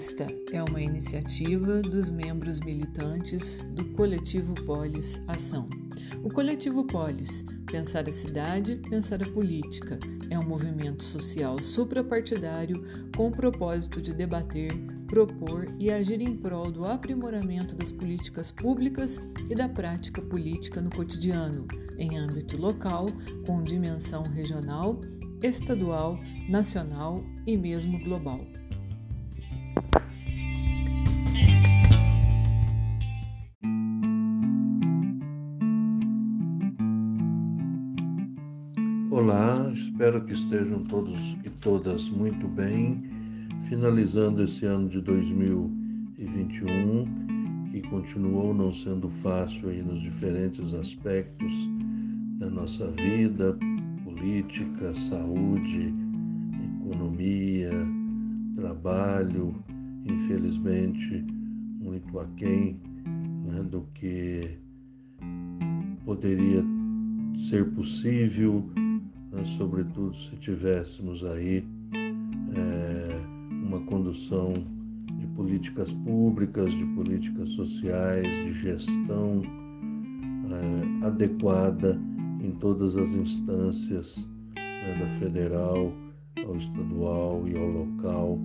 Esta é uma iniciativa dos membros militantes do Coletivo Polis Ação. O Coletivo Polis, Pensar a Cidade, Pensar a Política, é um movimento social suprapartidário com o propósito de debater, propor e agir em prol do aprimoramento das políticas públicas e da prática política no cotidiano, em âmbito local, com dimensão regional, estadual, nacional e mesmo global. Que estejam todos e todas muito bem, finalizando esse ano de 2021, que continuou não sendo fácil aí nos diferentes aspectos da nossa vida, política, saúde, economia, trabalho, infelizmente muito aquém né, do que poderia ser possível né, sobretudo se tivéssemos aí é, uma condução de políticas públicas, de políticas sociais, de gestão é, adequada em todas as instâncias, né, da federal ao estadual e ao local,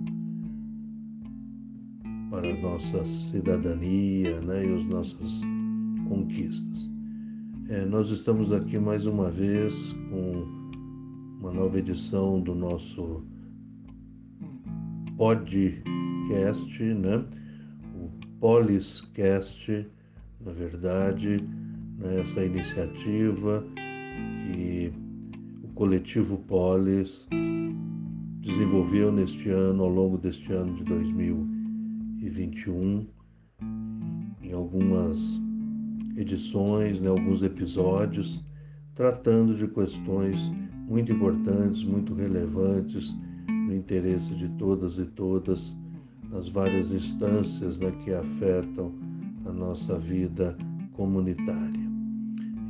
para a nossa cidadania né, e as nossas conquistas. É, nós estamos aqui mais uma vez com uma nova edição do nosso podcast, né? O Poliscast, na verdade, né? essa iniciativa que o coletivo Polis desenvolveu neste ano, ao longo deste ano de 2021, em algumas edições, né, alguns episódios, tratando de questões muito importantes, muito relevantes no interesse de todas e todas nas várias instâncias né, que afetam a nossa vida comunitária.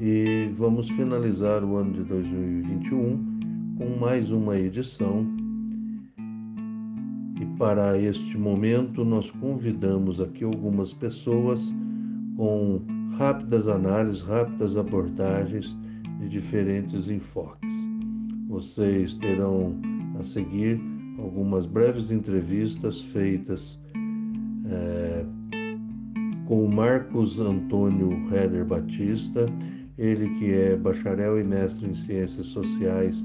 E vamos finalizar o ano de 2021 com mais uma edição. E para este momento, nós convidamos aqui algumas pessoas com rápidas análises, rápidas abordagens de diferentes enfoques. Vocês terão a seguir algumas breves entrevistas feitas é, com Marcos Antônio Heder Batista, ele que é bacharel e mestre em Ciências Sociais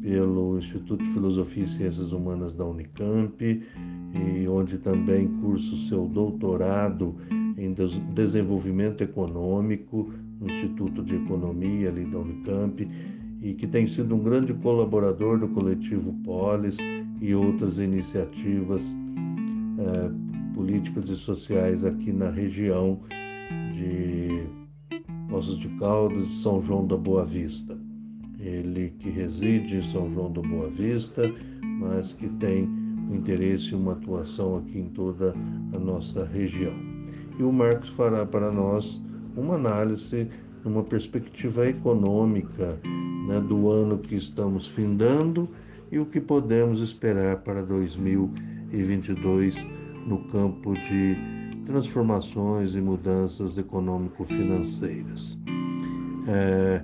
pelo Instituto de Filosofia e Ciências Humanas da Unicamp, e onde também cursa o seu doutorado em Desenvolvimento Econômico no Instituto de Economia ali da Unicamp e que tem sido um grande colaborador do coletivo Polis e outras iniciativas é, políticas e sociais aqui na região de Poços de Caldas e São João da Boa Vista. Ele que reside em São João da Boa Vista, mas que tem um interesse e uma atuação aqui em toda a nossa região. E o Marcos fará para nós uma análise numa perspectiva econômica né, do ano que estamos findando e o que podemos esperar para 2022 no campo de transformações e mudanças econômico-financeiras. É,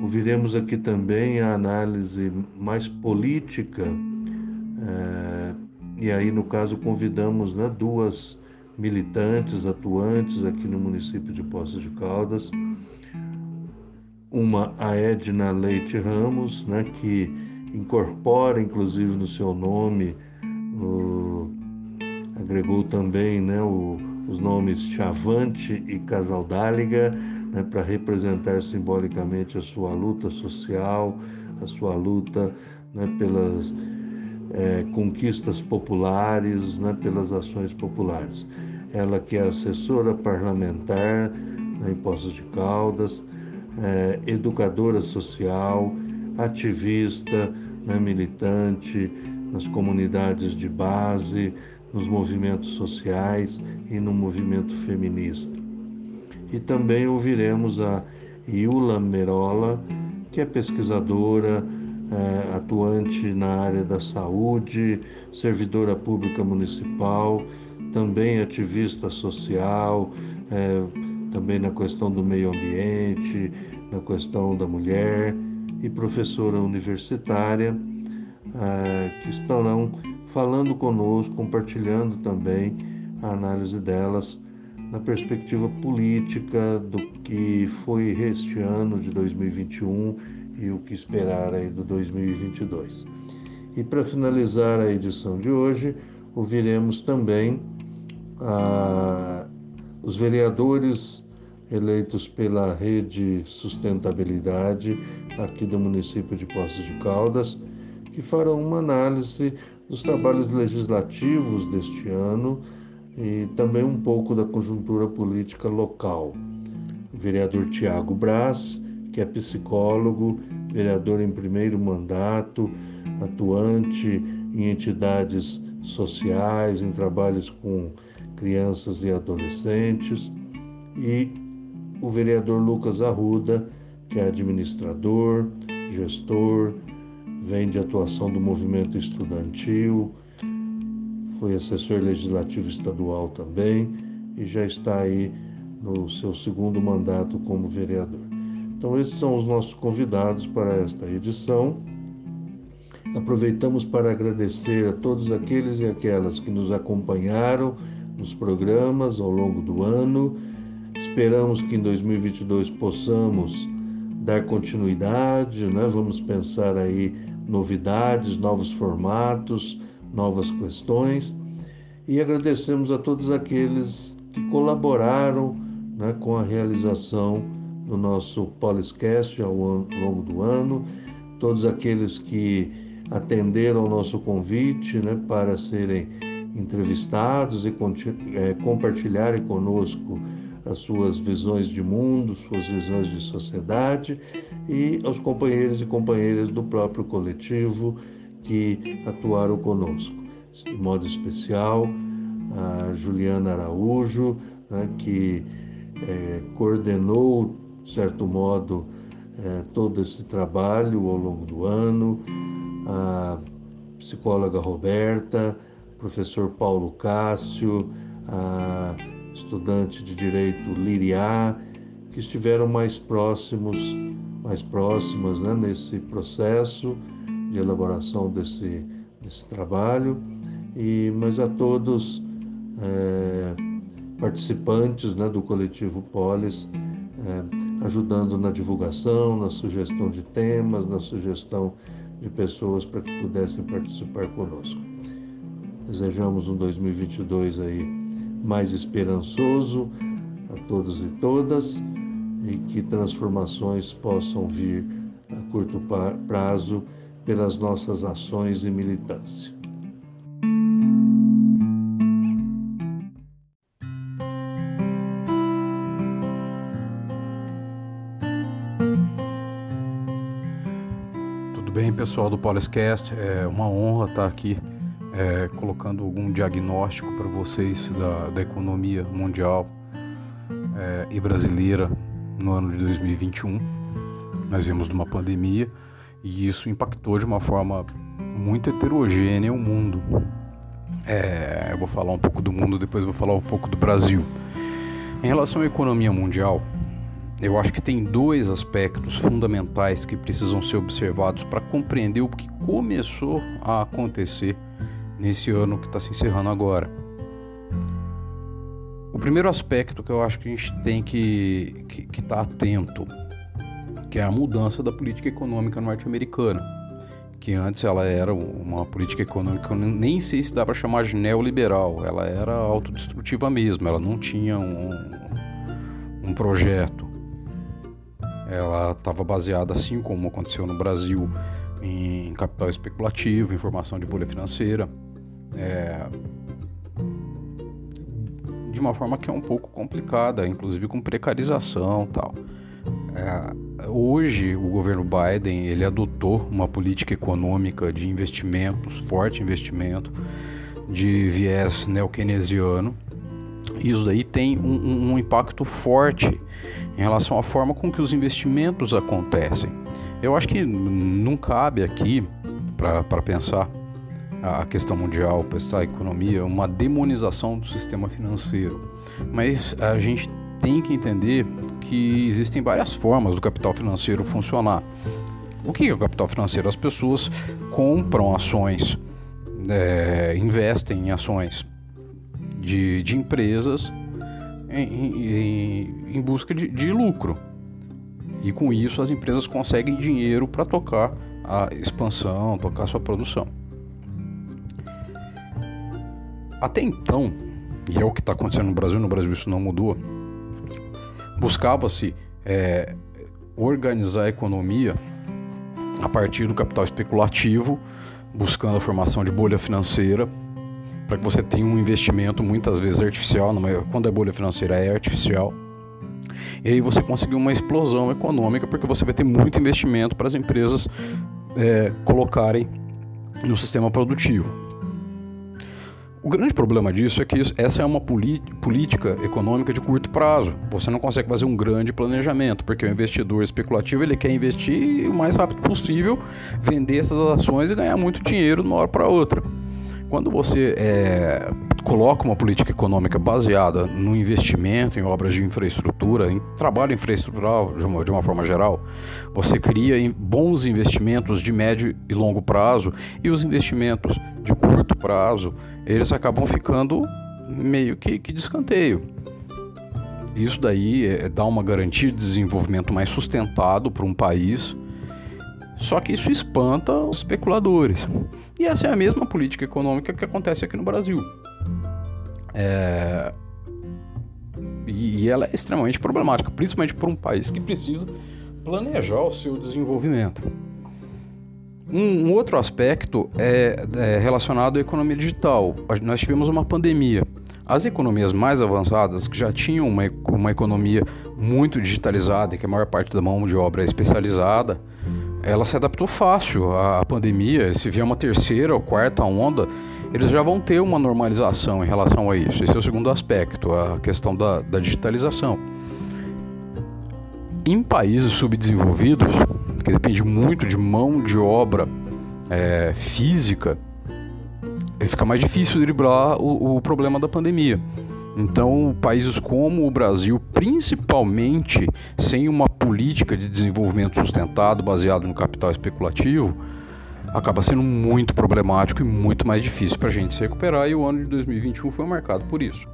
ouviremos aqui também a análise mais política, é, e aí, no caso, convidamos né, duas militantes atuantes aqui no município de Poços de Caldas, uma a Edna Leite Ramos, né, que incorpora inclusive no seu nome, o, agregou também né, o, os nomes Chavante e Casaldáliga, né, para representar simbolicamente a sua luta social, a sua luta né, pelas é, conquistas populares, né, pelas ações populares. Ela que é assessora parlamentar em Poços de Caldas, é, educadora social, ativista, né, militante nas comunidades de base, nos movimentos sociais e no movimento feminista. E também ouviremos a Iula Merola, que é pesquisadora é, atuante na área da saúde, servidora pública municipal, também ativista social, é, também na questão do meio ambiente, na questão da mulher e professora universitária, é, que estarão falando conosco, compartilhando também a análise delas na perspectiva política do que foi este ano de 2021 e o que esperar aí do 2022. E para finalizar a edição de hoje, ouviremos também ah, os vereadores eleitos pela Rede Sustentabilidade aqui do município de Poços de Caldas, que farão uma análise dos trabalhos legislativos deste ano e também um pouco da conjuntura política local. O vereador Tiago Braz, que é psicólogo, vereador em primeiro mandato, atuante em entidades sociais, em trabalhos com crianças e adolescentes, e o vereador Lucas Arruda, que é administrador, gestor, vem de atuação do movimento estudantil, foi assessor legislativo estadual também e já está aí no seu segundo mandato como vereador. Então, esses são os nossos convidados para esta edição. Aproveitamos para agradecer a todos aqueles e aquelas que nos acompanharam nos programas ao longo do ano. Esperamos que em 2022 possamos dar continuidade, né? Vamos pensar aí novidades, novos formatos, novas questões e agradecemos a todos aqueles que colaboraram né, com a realização do nosso Poliscast ao longo do ano, todos aqueles que atenderam ao nosso convite né, para serem entrevistados e é, compartilharem conosco as suas visões de mundo, suas visões de sociedade e aos companheiros e companheiras do próprio coletivo que atuaram conosco. De modo especial, a Juliana Araújo, né, que é, coordenou, de certo modo, é, todo esse trabalho ao longo do ano, a psicóloga Roberta, professor Paulo Cássio, a estudante de direito Liriá, que estiveram mais próximos, mais próximas né, nesse processo de elaboração desse, desse trabalho, e, mas a todos é, participantes né, do coletivo Polis, é, ajudando na divulgação, na sugestão de temas, na sugestão de pessoas para que pudessem participar conosco. Desejamos um 2022 aí mais esperançoso a todos e todas e que transformações possam vir a curto prazo pelas nossas ações e militância. Tudo bem, pessoal do Poliscast? É uma honra estar aqui é, colocando algum diagnóstico para vocês da, da, economia mundial é, e brasileira no ano de 2021. Nós vimos uma pandemia e isso impactou de uma forma muito heterogênea o mundo. É, eu vou falar um pouco do mundo, depois vou falar um pouco do Brasil. Em relação à economia mundial, eu acho que tem dois aspectos fundamentais que precisam ser observados para compreender o que começou a acontecer nesse ano que está se encerrando agora. O primeiro aspecto que eu acho que a gente tem que estar que, que tá atento que é a mudança da política econômica norte-americana, que antes ela era uma política econômica, nem sei se dá para chamar de neoliberal, ela era autodestrutiva mesmo, ela não tinha um, um projeto. Ela estava baseada, assim como aconteceu no Brasil, em capital especulativo, em formação de bolha financeira. É, de uma forma que é um pouco complicada, inclusive com precarização tal. É, hoje o governo Biden ele adotou uma política econômica de investimentos, forte investimento, de viés neokeynesiano, isso daí tem um, um, impacto forte em relação à forma com que os investimentos acontecem. Eu acho que não cabe aqui, para pensar a questão mundial, a economia, uma demonização do sistema financeiro. Mas a gente tem que entender que existem várias formas do capital financeiro funcionar. O que é o capital financeiro? As pessoas compram ações, é, investem em ações de, de empresas em, em, em busca de, de lucro. E com isso as empresas conseguem dinheiro para tocar a expansão, tocar a sua produção. Até então, e é o que está acontecendo no Brasil, no Brasil isso não mudou, buscava-se é, organizar a economia a partir do capital especulativo, buscando a formação de bolha financeira para que você tenha um investimento muitas vezes artificial, quando é bolha financeira é artificial. E aí você conseguir uma explosão econômica, porque você vai ter muito investimento para as empresas é, colocarem no sistema produtivo. O grande problema disso é que isso, essa é uma política econômica de curto prazo. Você não consegue fazer um grande planejamento, porque o investidor especulativo ele quer investir o mais rápido possível, vender essas ações e ganhar muito dinheiro de uma hora para outra. Quando você é, coloca uma política econômica baseada no investimento em obras de infraestrutura, em trabalho infraestrutural de uma, de uma forma geral, você cria bons investimentos de médio e longo prazo e os investimentos de curto prazo eles acabam ficando meio que, que de escanteio. Isso daí é, dá uma garantia de desenvolvimento mais sustentado para um país só que isso espanta os especuladores. E essa é a mesma política econômica que acontece aqui no Brasil. É... E, ela é extremamente problemática, principalmente para um país que precisa planejar o seu desenvolvimento. Um, outro aspecto é, é, relacionado à economia digital. Nós tivemos uma pandemia. As economias mais avançadas, que já tinham uma, uma economia muito digitalizada, que a maior parte da mão de obra é especializada, ela se adaptou fácil à pandemia. Se vier uma terceira ou quarta onda, eles já vão ter uma normalização em relação a isso. Esse é o segundo aspecto, a questão da, da digitalização. Em países subdesenvolvidos, que depende muito de mão de obra é, física, fica mais difícil driblar o, o problema da pandemia. Então, países como o Brasil, principalmente sem uma política de desenvolvimento sustentado baseado no capital especulativo, acaba sendo muito problemático e muito mais difícil para a gente se recuperar. E o ano de 2021 foi marcado por isso.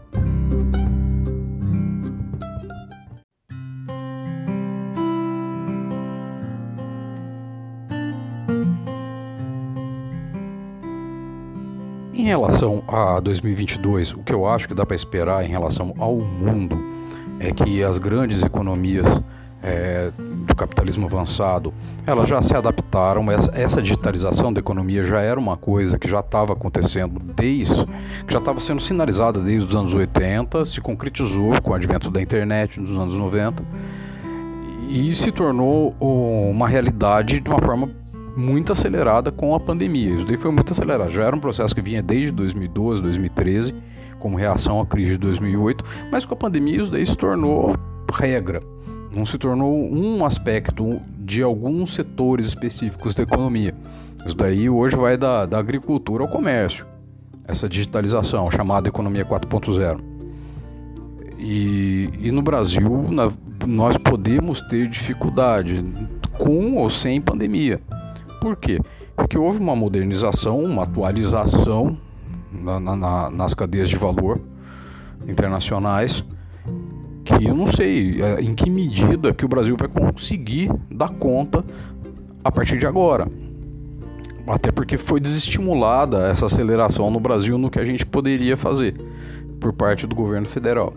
Em relação a 2022, o que eu acho que dá para esperar em relação ao mundo é que as grandes economias é, do capitalismo avançado, elas já se adaptaram. Essa, digitalização da economia já era uma coisa que já estava acontecendo desde, que já estava sendo sinalizada desde os anos 80, se concretizou com o advento da internet nos anos 90 e se tornou uma realidade de uma forma muito acelerada com a pandemia. Isso daí foi muito acelerado. Já era um processo que vinha desde 2012, 2013, como reação à crise de 2008, mas com a pandemia isso daí se tornou regra. Não se tornou um aspecto de alguns setores específicos da economia. Isso daí hoje vai da, da agricultura ao comércio. Essa digitalização, chamada economia 4.0. E, e no Brasil, na, nós podemos ter dificuldade com ou sem pandemia. Por quê? Porque houve uma modernização, uma atualização na, na, nas cadeias de valor internacionais que eu não sei é, em que medida que o Brasil vai conseguir dar conta a partir de agora. Até porque foi desestimulada essa aceleração no Brasil no que a gente poderia fazer por parte do governo federal.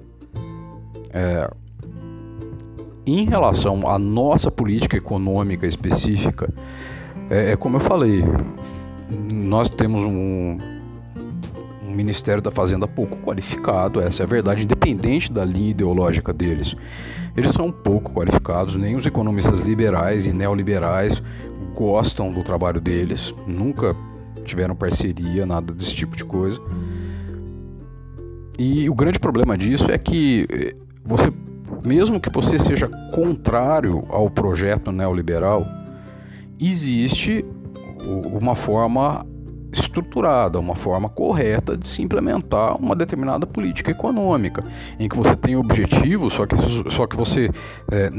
É, em relação à nossa política econômica específica, é, é como eu falei, nós temos um, um Ministério da Fazenda pouco qualificado, essa é a verdade, independente da linha ideológica deles. Eles são pouco qualificados, nem os economistas liberais e neoliberais gostam do trabalho deles, nunca tiveram parceria, nada desse tipo de coisa. E o grande problema disso é que eh, você, mesmo que você seja contrário ao projeto neoliberal, existe uma forma estruturada, uma forma correta de se implementar uma determinada política econômica, em que você tem objetivos, só que, só que você, é,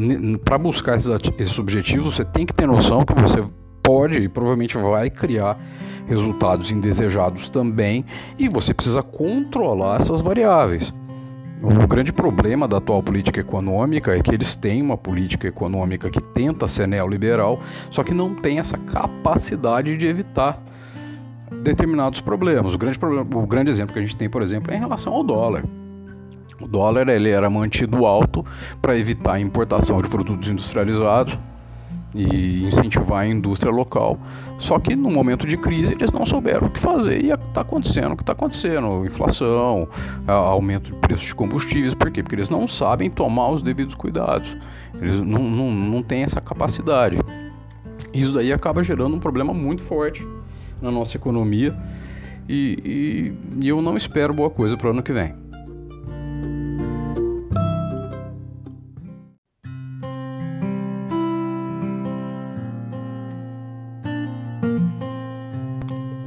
para buscar esses, esses objetivos, você tem que ter noção que você pode e provavelmente vai criar resultados indesejados também, e você precisa controlar essas variáveis. O grande problema da atual política econômica é que eles têm uma política econômica que tenta ser neoliberal, só que não tem essa capacidade de evitar determinados problemas. O grande, problema, o grande exemplo que a gente tem, por exemplo, é em relação ao dólar. O dólar ele era mantido alto para evitar a importação de produtos industrializados e incentivar a indústria local. Só que no momento de crise eles não souberam o que fazer e está acontecendo o que está acontecendo: inflação, aumento de preços de combustíveis. Por quê? Porque eles não sabem tomar os devidos cuidados. Eles não, não, não têm essa capacidade. Isso daí acaba gerando um problema muito forte na nossa economia e, e, e eu não espero boa coisa para o ano que vem.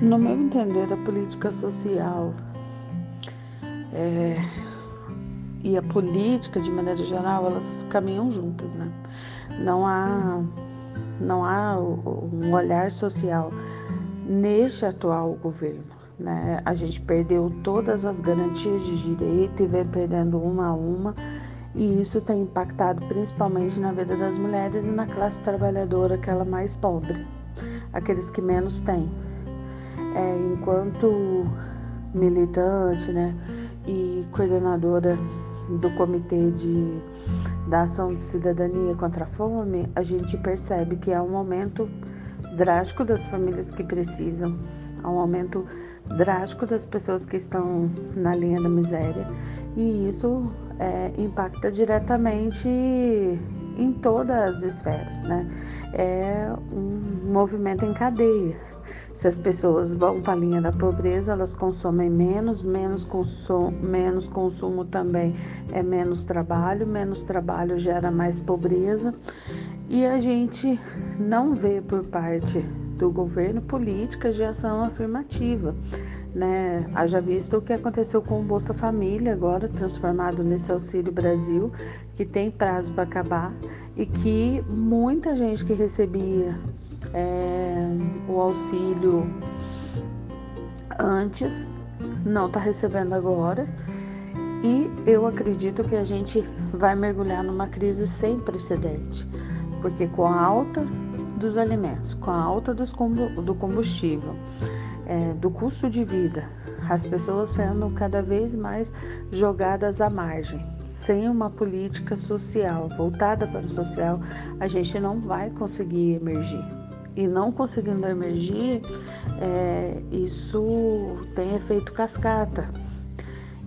No meu entender, a política social é, e a política, de maneira geral, elas caminham juntas, né? Não há, não há um olhar social neste atual governo. Né? A gente perdeu todas as garantias de direito e vem perdendo uma a uma, e isso tem impactado principalmente na vida das mulheres e na classe trabalhadora, aquela mais pobre, aqueles que menos têm. É, enquanto militante né, e coordenadora do Comitê de, da Ação de Cidadania contra a Fome, a gente percebe que há um momento drástico das famílias que precisam, há um aumento drástico das pessoas que estão na linha da miséria e isso é, impacta diretamente em todas as esferas, né? É um movimento em cadeia. Se as pessoas vão para a linha da pobreza, elas consomem menos, menos consumo, menos consumo também é menos trabalho, menos trabalho gera mais pobreza e a gente não vê por parte do governo políticas de ação afirmativa. Né? Haja visto o que aconteceu com o Bolsa Família, agora transformado nesse Auxílio Brasil, que tem prazo para acabar e que muita gente que recebia é, o auxílio antes não está recebendo agora. E eu acredito que a gente vai mergulhar numa crise sem precedente porque com a alta dos alimentos, com a alta do combustível, é, do custo de vida, as pessoas sendo cada vez mais jogadas à margem, sem uma política social voltada para o social, a gente não vai conseguir emergir. E não conseguindo emergir, é, isso tem efeito cascata.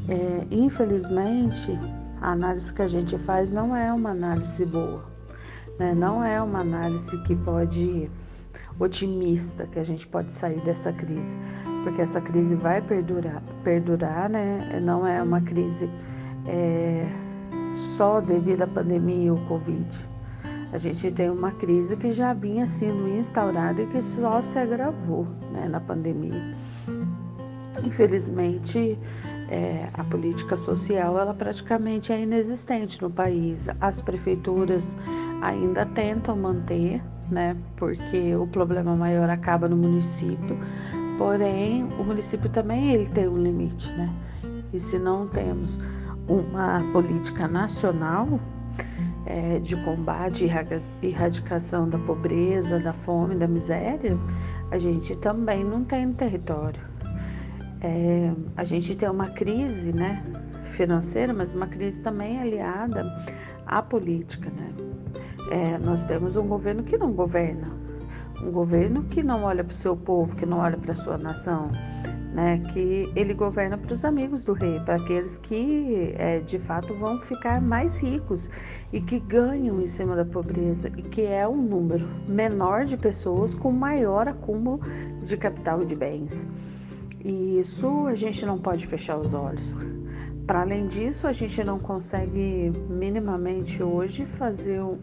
É, infelizmente, a análise que a gente faz não é uma análise boa né? Não é uma análise que pode otimista que a gente pode sair dessa crise, porque essa crise vai perdurar, perdurar, né? Não é uma crise é, só devido à pandemia e ao Covid. A gente tem uma crise que já vinha sendo instaurada e que só se agravou né, na pandemia. Infelizmente, é, a política social ela praticamente é inexistente no país. As prefeituras ainda tentam manter, né? Porque o problema maior acaba no município. Porém, o município também ele tem um limite, né? E se não temos uma política nacional é, de combate e erradicação da pobreza, da fome, da miséria, a gente também não tem território. É, a gente tem uma crise, né, financeira, mas uma crise também aliada à política, né? É, nós temos um governo que não governa, um governo que não olha para o seu povo, que não olha para a sua nação, né? que ele governa para os amigos do rei, para aqueles que é, de fato vão ficar mais ricos e que ganham em cima da pobreza, e que é um número menor de pessoas com maior acúmulo de capital e de bens. E isso a gente não pode fechar os olhos para além disso, a gente não consegue minimamente hoje fazer um,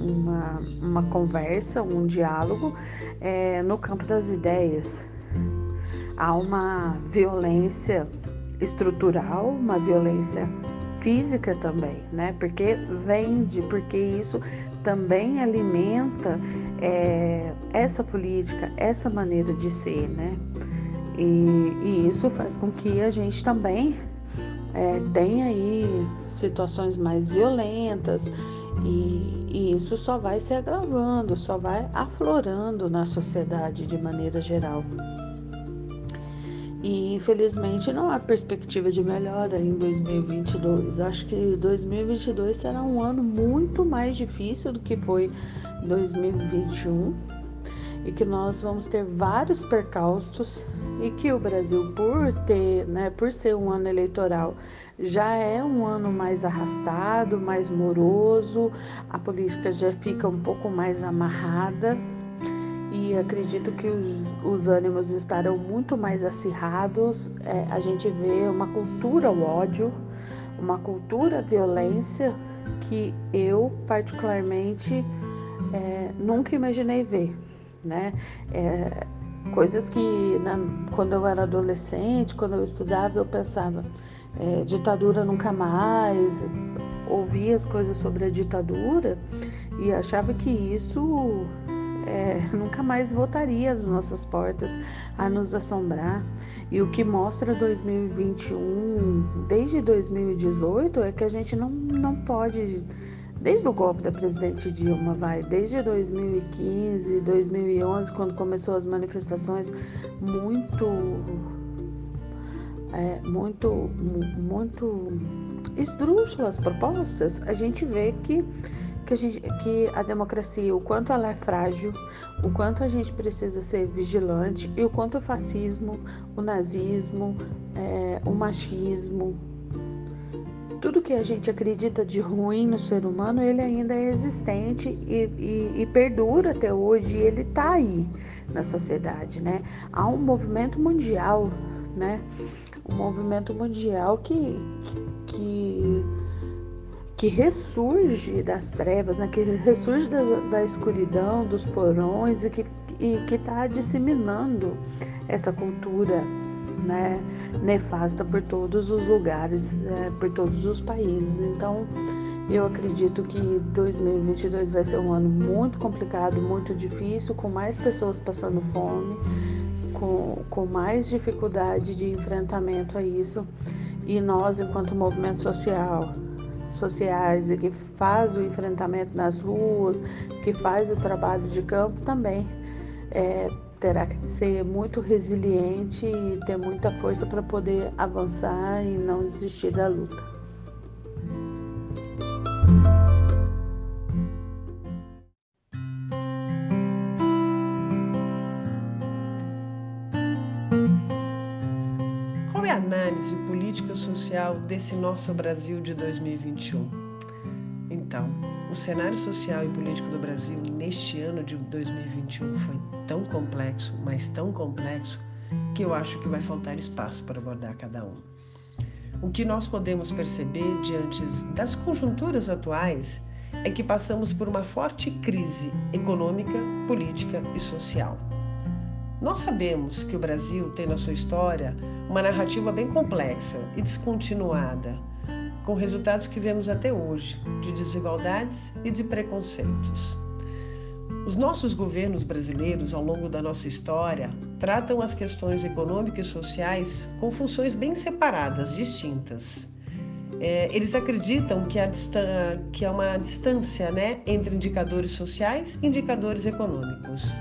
uma, uma conversa, um diálogo é, no campo das ideias. Há uma violência estrutural, uma violência física também, né? Porque vende, porque isso também alimenta é, essa política, essa maneira de ser, né? E, e isso faz com que a gente também é, tem aí situações mais violentas e, e, isso só vai se agravando, só vai aflorando na sociedade de maneira geral. E infelizmente não há perspectiva de melhora em 2022. Acho que 2022 será um ano muito mais difícil do que foi 2021 e que nós vamos ter vários percalços. E que o Brasil, por ter, né, por ser um ano eleitoral, já é um ano mais arrastado, mais moroso, a política já fica um pouco mais amarrada e acredito que os, os ânimos estarão muito mais acirrados. É, a gente vê uma cultura o ódio, uma cultura violência que eu particularmente é, nunca imaginei ver, né? É, Coisas que na, quando eu era adolescente, quando eu estudava, eu pensava, é, ditadura nunca mais, ouvia as coisas sobre a ditadura e achava que isso é, nunca mais voltaria às nossas portas a nos assombrar. E o que mostra 2021, desde 2018, é que a gente não, não pode desde o golpe da presidente Dilma, vai, desde 2015, 2011, quando começou as manifestações muito, é, muito, muito esdrúxulas propostas, a gente vê que que a, gente, que a democracia, o quanto ela é frágil, o quanto a gente precisa ser vigilante e o quanto o fascismo, o nazismo, é, o machismo, tudo que a gente acredita de ruim no ser humano, ele ainda é existente e, e, e perdura até hoje, e ele está aí na sociedade, né? Há um movimento mundial, né? Um movimento mundial que, que, que ressurge das trevas, né? Que ressurge da, da escuridão, dos porões e que está disseminando essa cultura né, nefasta por todos os lugares, é, por todos os países. Então, eu acredito que 2022 vai ser um ano muito complicado, muito difícil, com mais pessoas passando fome, com, com mais dificuldade de enfrentamento a isso. E nós, enquanto movimento social, sociais e que faz o enfrentamento nas ruas, que faz o trabalho de campo também, é, terá que ser muito resiliente e ter muita força para poder avançar e não desistir da luta. Social desse nosso Brasil de 2021? Então, o cenário social e político do Brasil neste ano de 2021 foi tão complexo, mas tão complexo, que eu acho que vai faltar espaço para abordar cada um. O que nós podemos perceber diante das conjunturas atuais é que passamos por uma forte crise econômica, política e social. Nós sabemos que o Brasil tem na sua história uma narrativa bem complexa e descontinuada com resultados que vemos até hoje, de desigualdades e de preconceitos. Os nossos governos brasileiros, ao longo da nossa história, tratam as questões econômicas e sociais com funções bem separadas, distintas. É, eles acreditam que há, que há uma distância né, entre indicadores sociais e indicadores econômicos,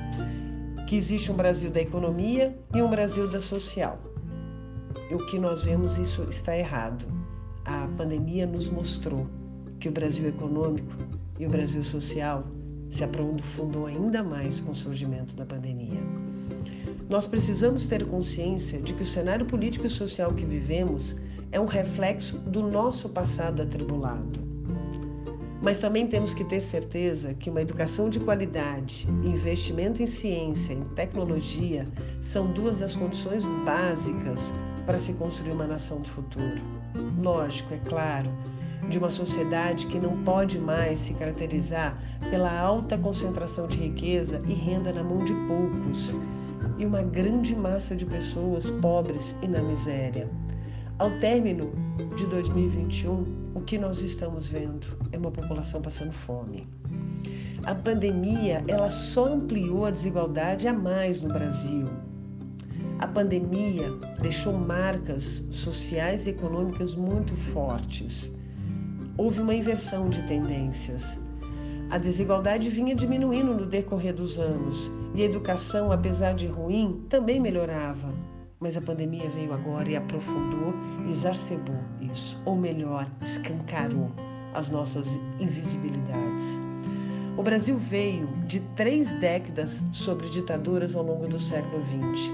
que existe um Brasil da economia e um Brasil da social. E o que nós vemos isso está errado a pandemia nos mostrou que o Brasil econômico e o Brasil social se aprofundou ainda mais com o surgimento da pandemia. Nós precisamos ter consciência de que o cenário político e social que vivemos é um reflexo do nosso passado atribulado. Mas também temos que ter certeza que uma educação de qualidade, investimento em ciência e tecnologia são duas das condições básicas para se construir uma nação do futuro. Lógico, é claro, de uma sociedade que não pode mais se caracterizar pela alta concentração de riqueza e renda na mão de poucos e uma grande massa de pessoas pobres e na miséria. Ao término de 2021, o que nós estamos vendo é uma população passando fome. A pandemia, ela só ampliou a desigualdade a mais no Brasil. A pandemia deixou marcas sociais e econômicas muito fortes. Houve uma inversão de tendências. A desigualdade vinha diminuindo no decorrer dos anos e a educação, apesar de ruim, também melhorava. Mas a pandemia veio agora e aprofundou e exacerbou isso, ou melhor, escancarou as nossas invisibilidades. O Brasil veio de três décadas sobre ditaduras ao longo do século XX.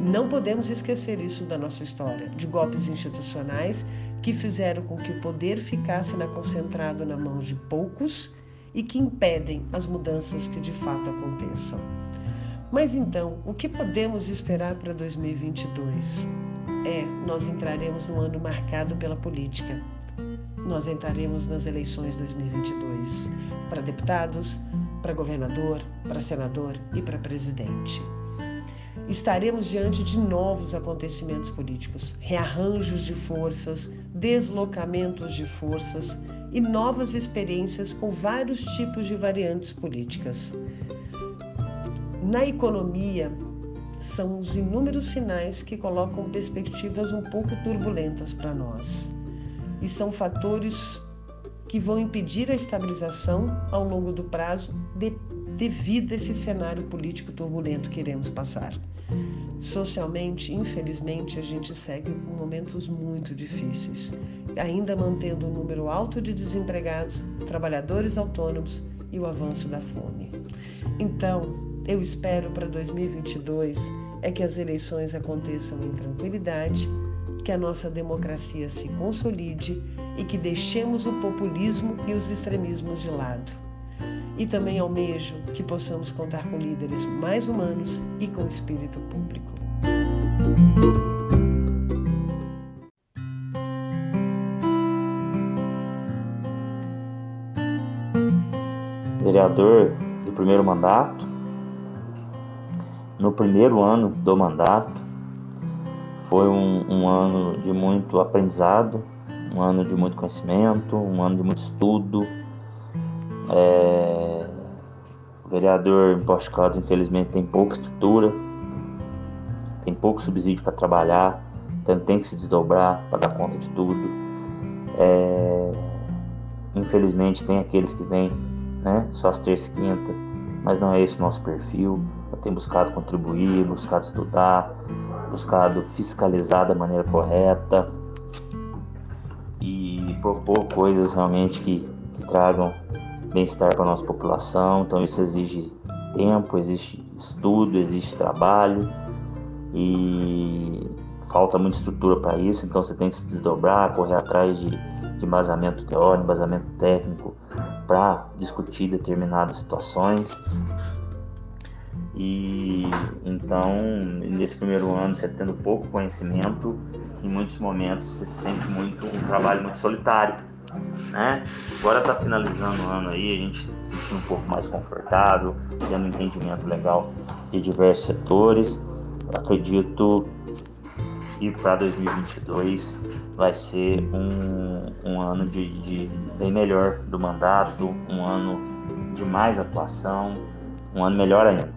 Não podemos esquecer isso da nossa história, de golpes institucionais que fizeram com que o poder ficasse na, concentrado na mão de poucos e que impedem as mudanças que de fato aconteçam. Mas então, o que podemos esperar para 2022? É, nós entraremos num ano marcado pela política. Nós entraremos nas eleições 2022 para deputados, para governador, para senador e para presidente. Estaremos diante de novos acontecimentos políticos, rearranjos de forças, deslocamentos de forças e novas experiências com vários tipos de variantes políticas. Na economia, são os inúmeros sinais que colocam perspectivas um pouco turbulentas para nós. E são fatores que vão impedir a estabilização ao longo do prazo de, devido a esse cenário político turbulento que iremos passar. Socialmente, infelizmente, a gente segue com momentos muito difíceis, ainda mantendo um número alto de desempregados, trabalhadores autônomos e o avanço da fome. Então, eu espero para 2022 é que as eleições aconteçam em tranquilidade, que a nossa democracia se consolide e que deixemos o populismo e os extremismos de lado. E também almejo que possamos contar com líderes mais humanos e com espírito público. Vereador do primeiro mandato, no primeiro ano do mandato. Foi um, um, ano de muito aprendizado, um ano de muito conhecimento, um ano de muito estudo. É... O vereador em Poste Caldas, infelizmente, tem pouca estrutura, tem pouco subsídio para trabalhar, então ele tem que se desdobrar para dar conta de tudo. É... Infelizmente, tem aqueles que vêm né, só às terças e quinta, mas não é esse o nosso perfil. Tenho buscado contribuir, buscado estudar, buscado fiscalizar da maneira correta e propor coisas realmente que, que tragam bem-estar para a nossa população. Então isso exige tempo, exige estudo, exige trabalho e falta muita estrutura para isso. Então você tem que se desdobrar, correr atrás de, de embasamento teórico, embasamento técnico para discutir determinadas situações. E então, nesse primeiro ano, você tendo pouco conhecimento, em muitos momentos você sente muito um trabalho muito solitário, né? Agora está finalizando o ano aí, a gente se sentindo um pouco mais confortável, tendo um entendimento legal de diversos setores. Acredito que para 2022 vai ser um, um ano de, de bem melhor do mandato, um ano de mais atuação, um ano melhor ainda.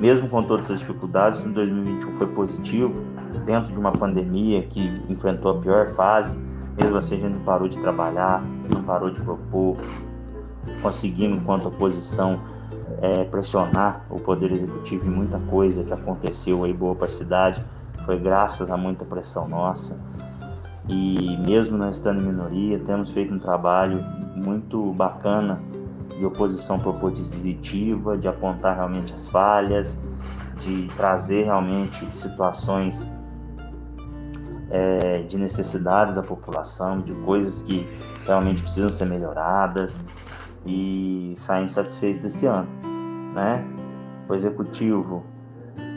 Mesmo com todas as dificuldades, em 2021 foi positivo, dentro de uma pandemia que enfrentou a pior fase, mesmo assim a gente não parou de trabalhar, não parou de propor, conseguimos, enquanto oposição, é, pressionar o Poder Executivo em muita coisa que aconteceu aí boa para a cidade, foi graças a muita pressão nossa. E mesmo nós estando em minoria, temos feito um trabalho muito bacana de oposição propositiva, de apontar realmente as falhas, de trazer realmente situações é, de necessidades da população, de coisas que realmente precisam ser melhoradas e saímos satisfeitos desse ano, né? O executivo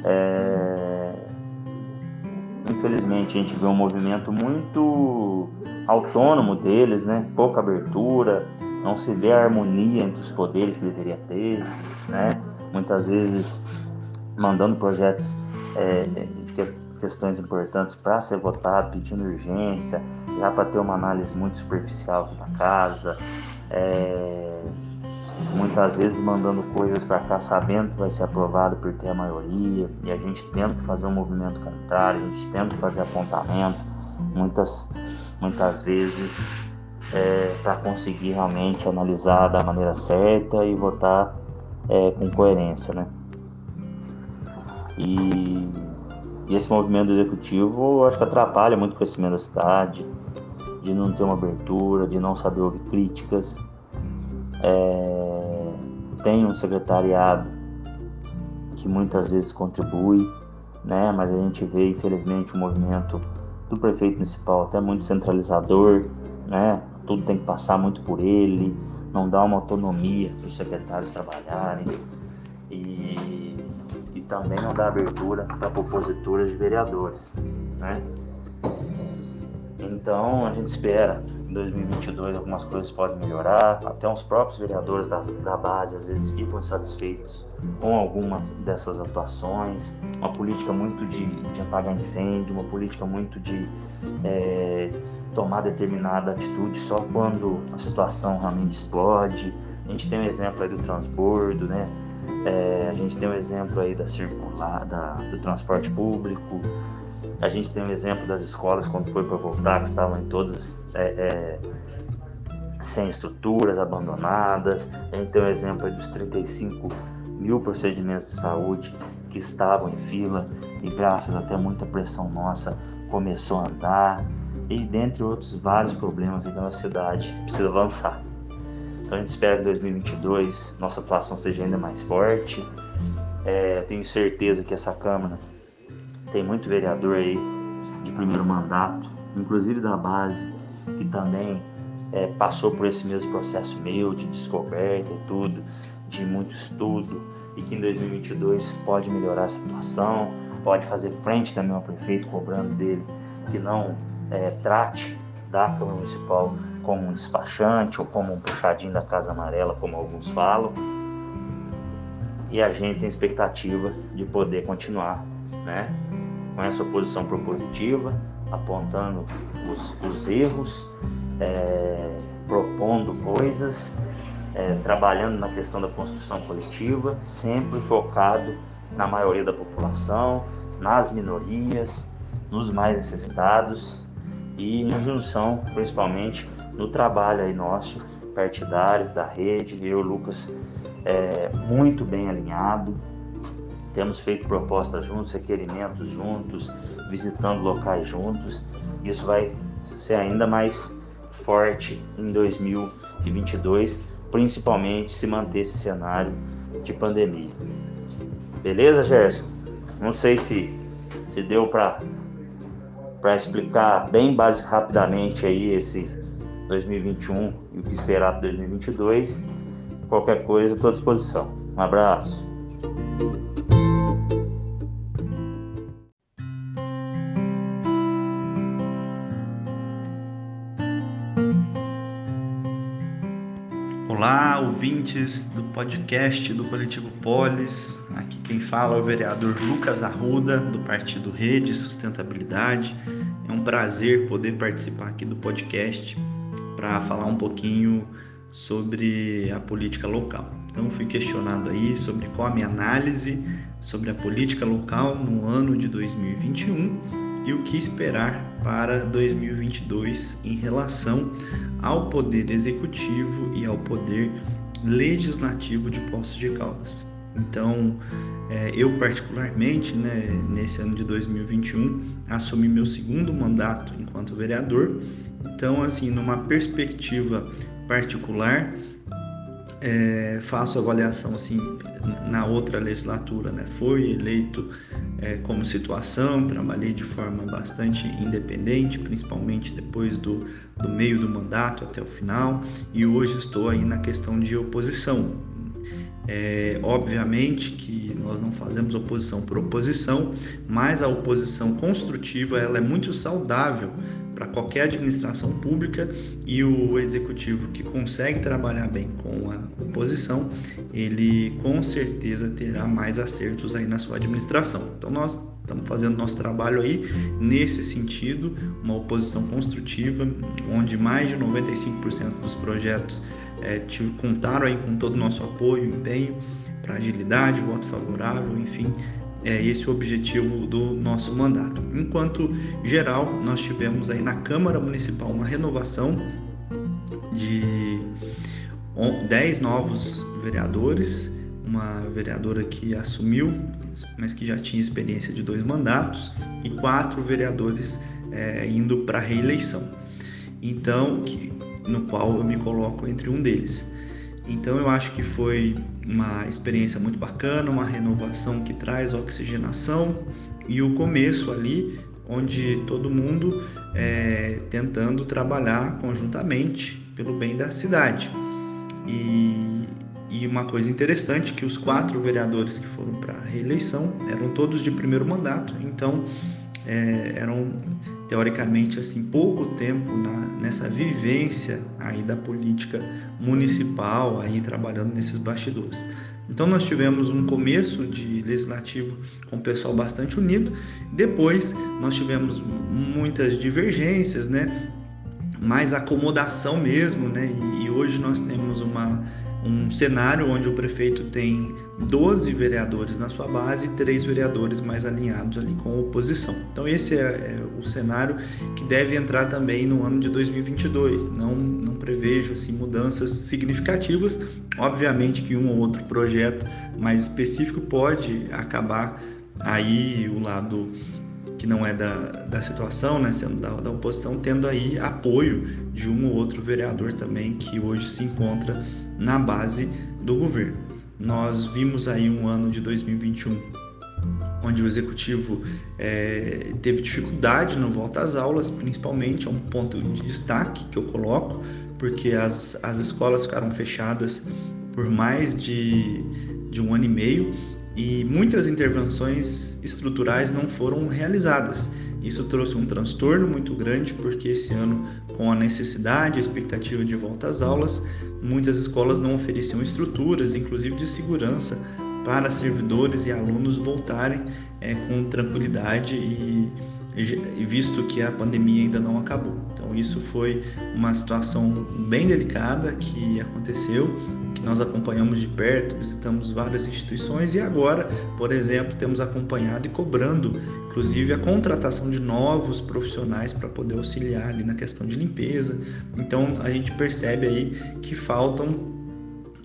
é, infelizmente a gente vê um movimento muito autônomo deles, né? Pouca abertura, não se vê a harmonia entre os poderes que deveria ter, né? Muitas vezes mandando projetos é, de questões importantes para ser votado, pedindo urgência, já para ter uma análise muito superficial na casa, é, muitas vezes mandando coisas para cá sabendo que vai ser aprovado por ter a maioria e a gente tendo que fazer um movimento contrário, a gente tendo que fazer apontamento, muitas, muitas vezes é, para conseguir realmente analisar da maneira certa e votar é, com coerência, né? E, e, esse movimento executivo eu acho que atrapalha muito o crescimento da cidade, de não ter uma abertura, de não saber ouvir críticas. É, tem um secretariado que muitas vezes contribui, né? Mas a gente vê infelizmente o movimento do prefeito municipal até muito centralizador, né? Tudo tem que passar muito por ele, não dá uma autonomia para os secretários trabalharem. E, e também não dá abertura para proposituras de vereadores, né? Então a gente espera em 2022 algumas coisas podem melhorar, até os próprios vereadores da, da base às vezes ficam insatisfeitos com algumas dessas atuações, uma política muito de, de apagar incêndio, uma política muito de é, tomar determinada atitude só quando a situação realmente explode. A gente tem um exemplo aí do transbordo, né? É, a gente tem um exemplo aí da circular, da, do transporte público, a gente tem um exemplo das escolas quando foi para voltar, que estavam em todas é, é, sem estruturas, abandonadas. A gente tem um exemplo dos 35 mil procedimentos de saúde que estavam em fila e graças até muita pressão nossa começou a andar e dentre outros vários problemas que a nossa cidade precisa avançar. Então a gente espera que em 2022 nossa atuação seja ainda mais forte. É, tenho certeza que essa Câmara tem muito vereador aí de primeiro mandato, inclusive da base, que também é, passou por esse mesmo processo meu de descoberta e tudo, de muito estudo, e que em 2022 pode melhorar a situação, pode fazer frente também ao prefeito, cobrando dele que não é, trate da Câmara Municipal como um despachante ou como um puxadinho da Casa Amarela, como alguns falam. E a gente tem expectativa de poder continuar né, com essa posição propositiva, apontando os, os erros, é, propondo coisas, é, trabalhando na questão da construção coletiva, sempre focado na maioria da população, nas minorias, nos mais necessitados e na junção, principalmente, no trabalho aí nosso partidário da rede, eu, Lucas, é, muito bem alinhado, temos feito propostas juntos, requerimentos juntos, visitando locais juntos. Isso vai ser ainda mais forte em 2022, principalmente se manter esse cenário de pandemia. Beleza, Gerson? Não sei se, se deu para para explicar bem base rapidamente aí esse 2021 e o que esperar para 2022. Qualquer coisa, estou à disposição. Um abraço. Ouvintes do podcast do Coletivo Polis. Aqui quem fala é o vereador Lucas Arruda, do Partido Rede Sustentabilidade. É um prazer poder participar aqui do podcast para falar um pouquinho sobre a política local. Então, fui questionado aí sobre qual a minha análise sobre a política local no ano de 2021 e o que esperar para 2022 em relação ao poder executivo e ao poder legislativo de Poços de Caldas. Então, é, eu particularmente, né, nesse ano de 2021, assumi meu segundo mandato enquanto vereador. Então, assim, numa perspectiva particular, é, faço avaliação assim na outra legislatura, né? Fui eleito é, como situação, trabalhei de forma bastante independente, principalmente depois do, do meio do mandato até o final, e hoje estou aí na questão de oposição. É, obviamente que nós não fazemos oposição por oposição, mas a oposição construtiva ela é muito saudável para qualquer administração pública e o executivo que consegue trabalhar bem com a oposição, ele com certeza terá mais acertos aí na sua administração. Então nós estamos fazendo nosso trabalho aí nesse sentido, uma oposição construtiva, onde mais de 95% dos projetos é, contaram aí com todo o nosso apoio, empenho para agilidade, voto favorável, enfim, é esse o objetivo do nosso mandato. Enquanto geral, nós tivemos aí na Câmara Municipal uma renovação de 10 novos vereadores, uma vereadora que assumiu, mas que já tinha experiência de dois mandatos, e quatro vereadores é, indo para reeleição. Então, que, no qual eu me coloco entre um deles. Então eu acho que foi uma experiência muito bacana, uma renovação que traz oxigenação e o começo ali onde todo mundo é, tentando trabalhar conjuntamente pelo bem da cidade. E, e uma coisa interessante que os quatro vereadores que foram para a reeleição eram todos de primeiro mandato, então é, eram teoricamente assim pouco tempo na, nessa vivência aí da política municipal aí trabalhando nesses bastidores. Então nós tivemos um começo de legislativo com o pessoal bastante unido. Depois nós tivemos muitas divergências, né? Mais acomodação mesmo, né? E, e hoje nós temos uma um cenário onde o prefeito tem 12 vereadores na sua base e três vereadores mais alinhados ali com a oposição. Então esse é, é, o cenário que deve entrar também no ano de 2022. Não, não prevejo assim, mudanças significativas. Obviamente que um ou outro projeto mais específico pode acabar aí o lado que não é da, da situação, né, sendo da, da oposição, tendo aí apoio de um ou outro vereador também que hoje se encontra na base do governo. Nós vimos aí um ano de 2021 onde o executivo é, teve dificuldade no volta às aulas, principalmente, é um ponto de destaque que eu coloco, porque as, as escolas ficaram fechadas por mais de, de um ano e meio e muitas intervenções estruturais não foram realizadas. Isso trouxe um transtorno muito grande, porque esse ano, com a necessidade, a expectativa de volta às aulas, muitas escolas não ofereciam estruturas, inclusive de segurança, para servidores e alunos voltarem é, com tranquilidade e, e visto que a pandemia ainda não acabou. Então isso foi uma situação bem delicada que aconteceu nós acompanhamos de perto, visitamos várias instituições e agora, por exemplo, temos acompanhado e cobrando, inclusive, a contratação de novos profissionais para poder auxiliar ali na questão de limpeza. Então, a gente percebe aí que faltam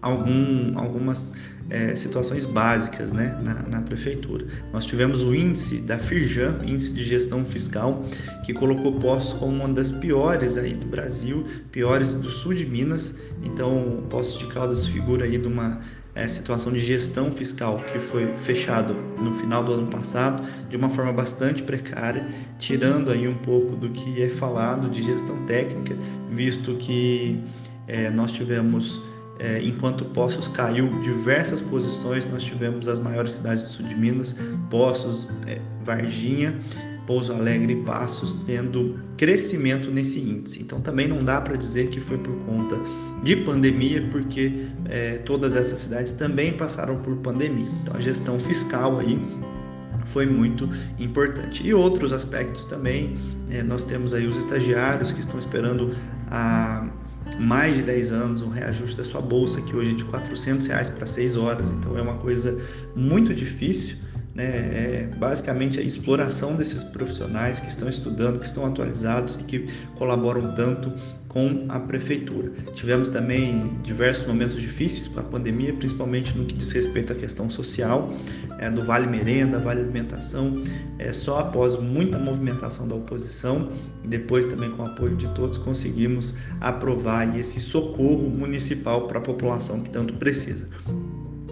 algum, algumas é, situações básicas né, na, na, prefeitura. Nós tivemos o índice da Firjan, índice de gestão fiscal, que colocou Poços como uma das piores aí do Brasil, piores do sul de Minas. Então, Poços de Caldas figura aí de uma é, situação de gestão fiscal que foi fechado no final do ano passado de uma forma bastante precária, tirando aí um pouco do que é falado de gestão técnica, visto que é, nós tivemos é, enquanto Poços caiu diversas posições, nós tivemos as maiores cidades do sul de Minas, Poços, é, Varginha, Pouso Alegre e Passos tendo crescimento nesse índice. Então também não dá para dizer que foi por conta de pandemia, porque é, todas essas cidades também passaram por pandemia. Então a gestão fiscal aí foi muito importante. E outros aspectos também, é, nós temos aí os estagiários que estão esperando a mais de 10 anos, um reajuste da sua bolsa, que hoje é de 400 reais para 6 horas, então é uma coisa muito difícil. Né? É basicamente a exploração desses profissionais que estão estudando, que estão atualizados e que colaboram tanto com a prefeitura. Tivemos também diversos momentos difíceis com a pandemia, principalmente no que diz respeito à questão social, é, do Vale Merenda, Vale Alimentação. É, só após muita movimentação da oposição, e depois também com o apoio de todos, conseguimos aprovar esse socorro municipal para a população que tanto precisa.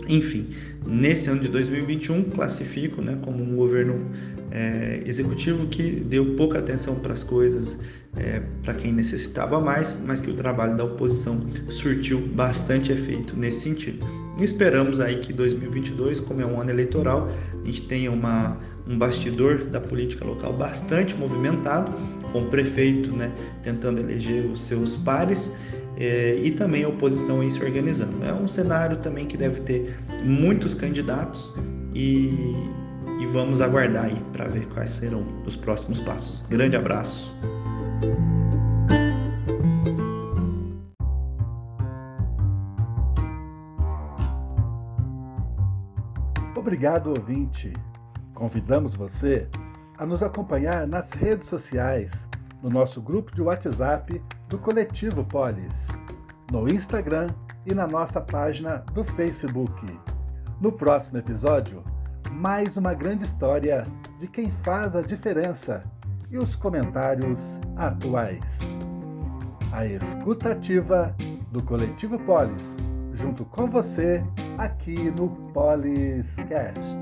Enfim, nesse ano de 2021, classifico né, como um governo é, executivo que deu pouca atenção para as coisas, é, para quem necessitava mais, mas que o trabalho da oposição surtiu bastante efeito nesse sentido. E esperamos aí que 2022, como é um ano eleitoral, a gente tenha uma, um bastidor da política local bastante movimentado, com o prefeito né, tentando eleger os seus pares eh, e também a oposição aí se organizando. É um cenário também que deve ter muitos candidatos e, e vamos aguardar aí para ver quais serão os próximos passos. Grande abraço. Obrigado, ouvinte. Convidamos você a nos acompanhar nas redes sociais, no nosso grupo de WhatsApp do Coletivo Polis, no Instagram e na nossa página do Facebook. No próximo episódio, mais uma grande história de quem faz a diferença e os comentários atuais. A escutativa do Coletivo Polis, junto com você aqui no Poliscast.